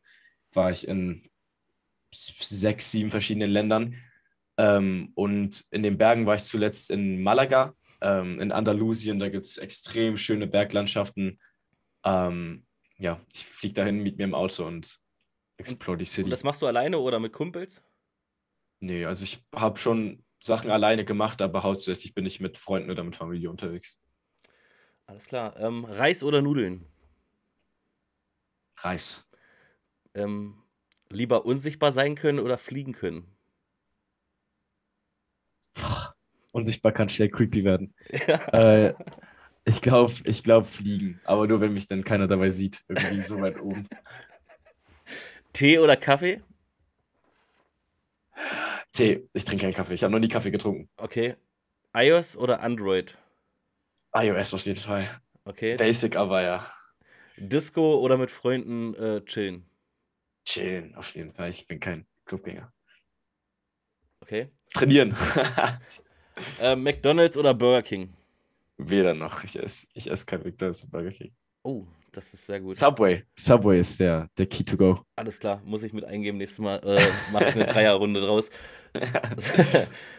war ich in sechs, sieben verschiedenen Ländern. Ähm, und in den Bergen war ich zuletzt in Malaga, ähm, in Andalusien. Da gibt es extrem schöne Berglandschaften. Ähm, ja, ich fliege dahin mit mir im Auto und explore die Und City. das machst du alleine oder mit Kumpels? Nee, also ich habe schon Sachen alleine gemacht, aber hauptsächlich bin ich mit Freunden oder mit Familie unterwegs. Alles klar. Ähm, Reis oder Nudeln? Reis. Ähm, Lieber unsichtbar sein können oder fliegen können? Unsichtbar kann schnell creepy werden. Äh, ich glaube, ich glaub fliegen, aber nur wenn mich dann keiner dabei sieht, irgendwie so weit oben. Tee oder Kaffee? Tee, ich trinke keinen Kaffee. Ich habe noch nie Kaffee getrunken. Okay. iOS oder Android? iOS auf jeden Fall. Okay. Basic, aber ja. Disco oder mit Freunden äh, chillen? Chillen, auf jeden Fall. Ich bin kein Clubgänger. Okay. Trainieren. Äh, McDonalds oder Burger King? Weder noch. Ich esse ich ess kein McDonalds und Burger King. Oh, das ist sehr gut. Subway. Subway ist der, der Key to go. Alles klar, muss ich mit eingeben. Nächstes Mal äh, mache ich eine Dreierrunde draus.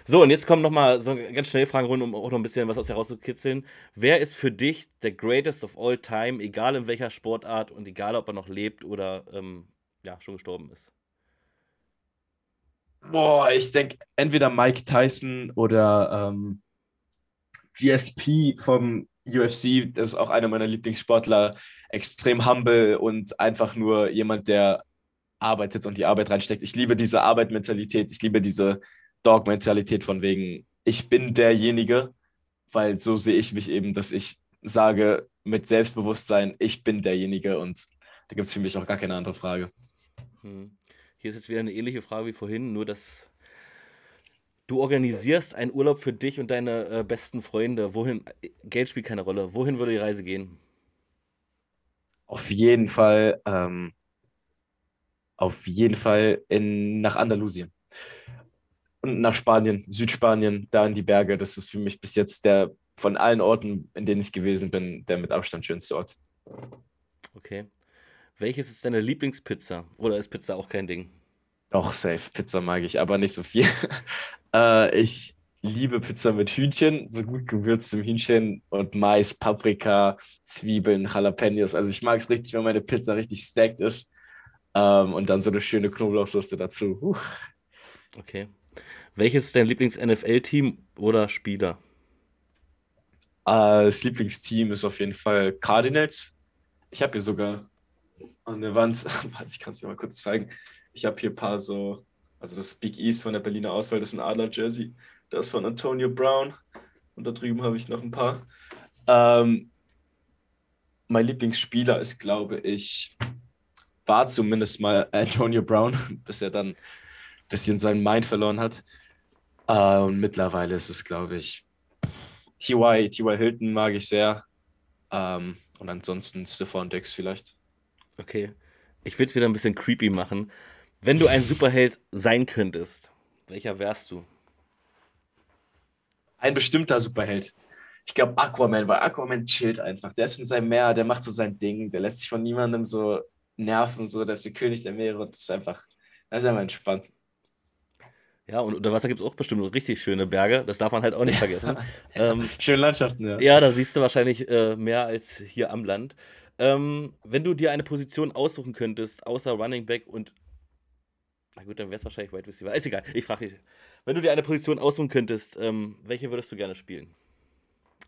so, und jetzt kommen nochmal so ganz schnell Fragen rund, um auch noch ein bisschen was aus herauszukitzeln. Wer ist für dich der greatest of all time, egal in welcher Sportart und egal, ob er noch lebt oder ähm, ja, schon gestorben ist? Boah, ich denke entweder Mike Tyson oder ähm, GSP vom UFC, ist auch einer meiner Lieblingssportler, extrem humble und einfach nur jemand, der arbeitet und die Arbeit reinsteckt. Ich liebe diese Arbeitmentalität, ich liebe diese Dog-Mentalität von wegen, ich bin derjenige, weil so sehe ich mich eben, dass ich sage mit Selbstbewusstsein, ich bin derjenige und da gibt es für mich auch gar keine andere Frage. Hm. Hier ist jetzt wieder eine ähnliche Frage wie vorhin, nur dass du organisierst einen Urlaub für dich und deine äh, besten Freunde. Wohin? Geld spielt keine Rolle. Wohin würde die Reise gehen? Auf jeden Fall, ähm, auf jeden Fall in, nach Andalusien. Und nach Spanien, Südspanien, da in die Berge. Das ist für mich bis jetzt der von allen Orten, in denen ich gewesen bin, der mit Abstand schönste Ort. Okay. Welches ist deine Lieblingspizza? Oder ist Pizza auch kein Ding? Doch, safe. Pizza mag ich, aber nicht so viel. äh, ich liebe Pizza mit Hühnchen, so gut gewürztem Hühnchen und Mais, Paprika, Zwiebeln, Jalapenos. Also ich mag es richtig, wenn meine Pizza richtig stacked ist. Ähm, und dann so eine schöne Knoblauchsoße dazu. Huch. Okay. Welches ist dein Lieblings-NFL-Team oder Spieler? Äh, das Lieblingsteam ist auf jeden Fall Cardinals. Ich habe hier sogar an der Wand, ich kann es dir mal kurz zeigen. Ich habe hier ein paar so, also das Big East von der Berliner Auswahl, das ist ein Adler-Jersey. Das von Antonio Brown. Und da drüben habe ich noch ein paar. Ähm, mein Lieblingsspieler ist, glaube ich, war zumindest mal Antonio Brown, bis er dann ein bisschen seinen Mind verloren hat. Äh, und mittlerweile ist es, glaube ich, T.Y. T.Y. Hilton mag ich sehr. Ähm, und ansonsten Stefan Dix vielleicht. Okay. Ich will es wieder ein bisschen creepy machen. Wenn du ein Superheld sein könntest, welcher wärst du? Ein bestimmter Superheld. Ich glaube Aquaman, weil Aquaman chillt einfach. Der ist in seinem Meer, der macht so sein Ding, der lässt sich von niemandem so nerven, so, der ist der König der Meere und das ist einfach, das ist einfach entspannt. Ja, und unter Wasser gibt es auch bestimmt richtig schöne Berge, das darf man halt auch nicht vergessen. ähm, Schöne Landschaften, ja. Ja, da siehst du wahrscheinlich äh, mehr als hier am Land. Ähm, wenn du dir eine Position aussuchen könntest, außer Running Back und. Na gut, dann wäre es wahrscheinlich Wide Receiver. Ist egal, ich frage dich. Wenn du dir eine Position aussuchen könntest, ähm, welche würdest du gerne spielen?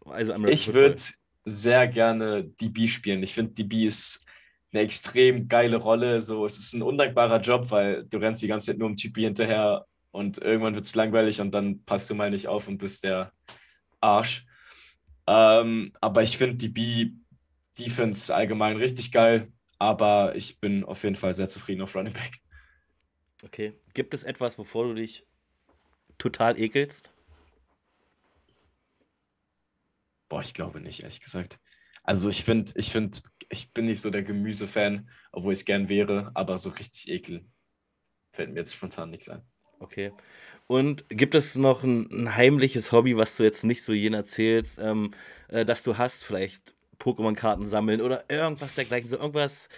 Also ich würde sehr gerne DB spielen. Ich finde, DB ist eine extrem geile Rolle. So, es ist ein undankbarer Job, weil du rennst die ganze Zeit nur um Typi hinterher und irgendwann wird es langweilig und dann passt du mal nicht auf und bist der Arsch. Ähm, aber ich finde DB Defense allgemein richtig geil, aber ich bin auf jeden Fall sehr zufrieden auf Running Back. Okay. Gibt es etwas, wovor du dich total ekelst? Boah, ich glaube nicht, ehrlich gesagt. Also ich finde, ich finde, ich bin nicht so der Gemüsefan, obwohl ich es gern wäre, aber so richtig ekel fällt mir jetzt spontan nichts ein. Okay. Und gibt es noch ein, ein heimliches Hobby, was du jetzt nicht so jenen erzählst, ähm, äh, dass du hast? Vielleicht Pokémon-Karten sammeln oder irgendwas dergleichen, so irgendwas,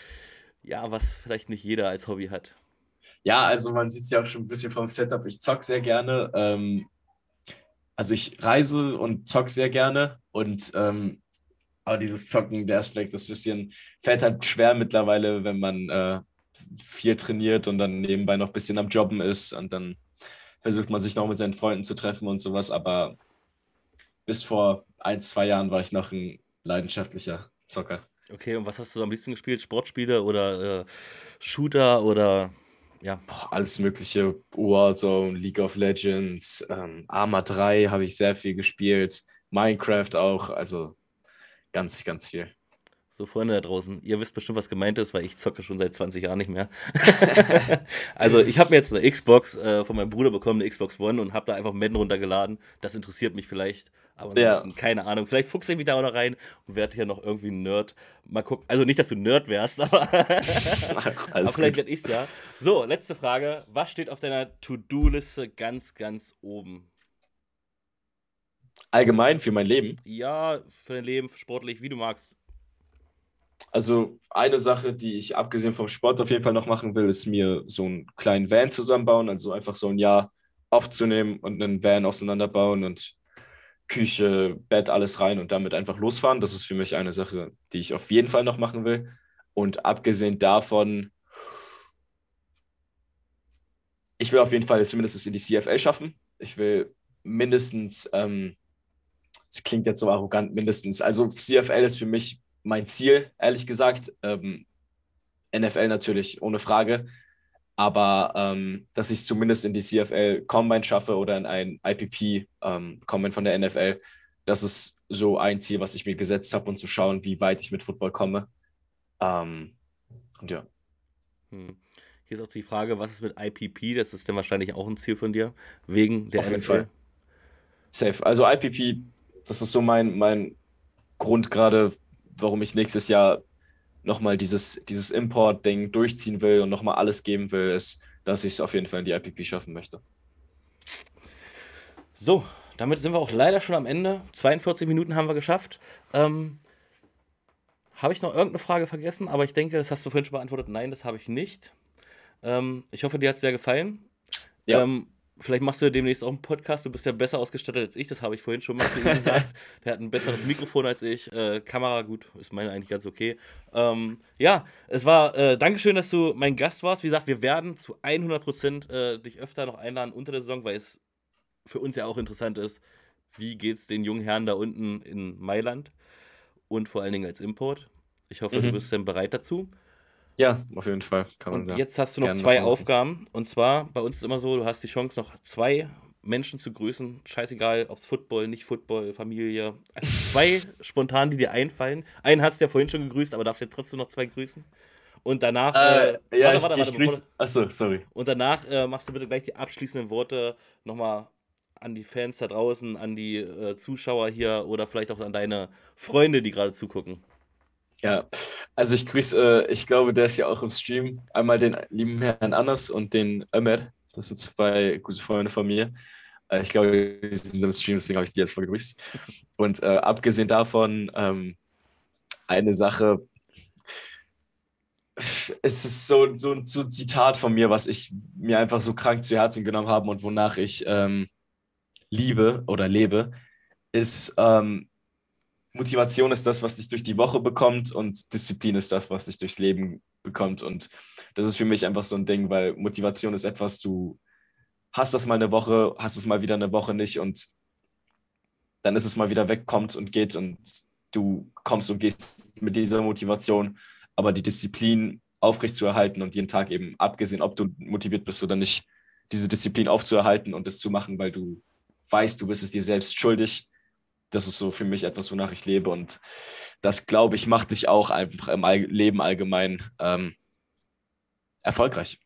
ja, was vielleicht nicht jeder als Hobby hat. Ja, also man sieht es ja auch schon ein bisschen vom Setup. Ich zock sehr gerne. Ähm, also ich reise und zock sehr gerne und ähm, aber dieses Zocken, der Aspekt, das bisschen fällt halt schwer mittlerweile, wenn man äh, viel trainiert und dann nebenbei noch ein bisschen am Jobben ist und dann versucht man sich noch mit seinen Freunden zu treffen und sowas. Aber bis vor ein, zwei Jahren war ich noch ein leidenschaftlicher Zocker. Okay, und was hast du am liebsten gespielt? Sportspiele oder äh, Shooter oder Ja. Alles mögliche, Warzone, League of Legends, ähm, Arma 3 habe ich sehr viel gespielt, Minecraft auch, also ganz, ganz viel. So, Freunde da draußen, ihr wisst bestimmt, was gemeint ist, weil ich zocke schon seit 20 Jahren nicht mehr. also, ich habe mir jetzt eine Xbox äh, von meinem Bruder bekommen, eine Xbox One, und habe da einfach Madden runtergeladen. Das interessiert mich vielleicht, aber Ja. keine Ahnung. Vielleicht fuchse ich mich da auch noch rein und werde hier noch irgendwie ein Nerd. Mal gucken. Also nicht, dass du Nerd wärst, aber, aber vielleicht werde ich es ja. So, letzte Frage. Was steht auf deiner To-Do-Liste ganz, ganz oben? Allgemein für mein Leben. Ja, für dein Leben, sportlich, wie du magst. Also eine Sache, die ich abgesehen vom Sport auf jeden Fall noch machen will, ist mir so einen kleinen Van zusammenbauen, also einfach so ein Jahr aufzunehmen und einen Van auseinanderbauen und Küche, Bett, alles rein und damit einfach losfahren. Das ist für mich eine Sache, die ich auf jeden Fall noch machen will. Und abgesehen davon, ich will auf jeden Fall zumindest in die CFL schaffen. Ich will mindestens, ähm, es klingt jetzt so arrogant, mindestens, also CFL ist für mich mein Ziel, ehrlich gesagt. Ähm, NFL natürlich ohne Frage. Aber ähm, dass ich es zumindest in die CFL Combine schaffe oder in ein IPP ähm, Combine von der NFL, das ist so ein Ziel, was ich mir gesetzt habe und zu schauen, wie weit ich mit Football komme. Ähm, und ja. Hm. Hier ist auch die Frage, was ist mit IPP? Das ist dann wahrscheinlich auch ein Ziel von dir, wegen der Auf jeden NFL. Fall. Safe. Also IPP, das ist so mein, mein Grund gerade, warum ich nächstes Jahr nochmal dieses, dieses Import-Ding durchziehen will und nochmal alles geben will, ist, dass ich es auf jeden Fall in die IPP schaffen möchte. So, damit sind wir auch leider schon am Ende. 42 Minuten haben wir geschafft. Ähm, habe ich noch irgendeine Frage vergessen? Aber ich denke, das hast du vorhin schon beantwortet. Nein, das habe ich nicht. Ähm, ich hoffe, dir hat es sehr gefallen. Ja. Ähm, vielleicht machst du ja demnächst auch einen Podcast. Du bist ja besser ausgestattet als ich. Das habe ich vorhin schon mal gesagt. Der hat ein besseres Mikrofon als ich. Äh, Kamera, gut, ist meine eigentlich ganz okay. Ähm, ja, es war, äh, Dankeschön, dass du mein Gast warst. Wie gesagt, wir werden zu 100% äh, dich öfter noch einladen unter der Saison, weil es für uns ja auch interessant ist, wie geht es den jungen Herren da unten in Mailand und vor allen Dingen als Import. Ich hoffe, du Mhm. bist dann bereit dazu. Ja, auf jeden Fall. Kann man Und ja. jetzt hast du noch zwei noch. Aufgaben. Und zwar, bei uns ist immer so, du hast die Chance, noch zwei Menschen zu grüßen. Scheißegal, ob es Football, nicht Football, Familie. Also zwei spontan, die dir einfallen. Einen hast du ja vorhin schon gegrüßt, aber darfst jetzt trotzdem noch zwei grüßen. Und danach, Äh, äh, ja, warte, ich, warte, ich warte, grüße. Achso, sorry. Und danach äh, machst du bitte gleich die abschließenden Worte nochmal an die Fans da draußen, an die äh, Zuschauer hier oder vielleicht auch an deine Freunde, die gerade zugucken. Ja, also ich grüße, äh, ich glaube, der ist ja auch im Stream. Einmal den lieben Herrn Anders und den Ömer. Das sind zwei gute Freunde von mir. Äh, ich glaube, die sind im Stream, deswegen habe ich die jetzt mal gegrüßt. Und äh, abgesehen davon, ähm, eine Sache, es ist so, so, so ein Zitat von mir, was ich mir einfach so krank zu Herzen genommen habe und wonach ich ähm, liebe oder lebe, ist, ähm, Motivation ist das, was dich durch die Woche bekommt und Disziplin ist das, was dich durchs Leben bekommt. Und das ist für mich einfach so ein Ding, weil Motivation ist etwas, du hast das mal eine Woche, hast es mal wieder eine Woche nicht und dann ist es mal wieder weg, kommt und geht und du kommst und gehst mit dieser Motivation, aber die Disziplin aufrechtzuerhalten und jeden Tag eben, abgesehen, ob du motiviert bist oder nicht, diese Disziplin aufzuerhalten und es zu machen, weil du weißt, du bist es dir selbst schuldig. Das ist so für mich etwas, wonach ich lebe und das, glaube ich, macht dich auch einfach im Leben allgemein ähm, erfolgreich.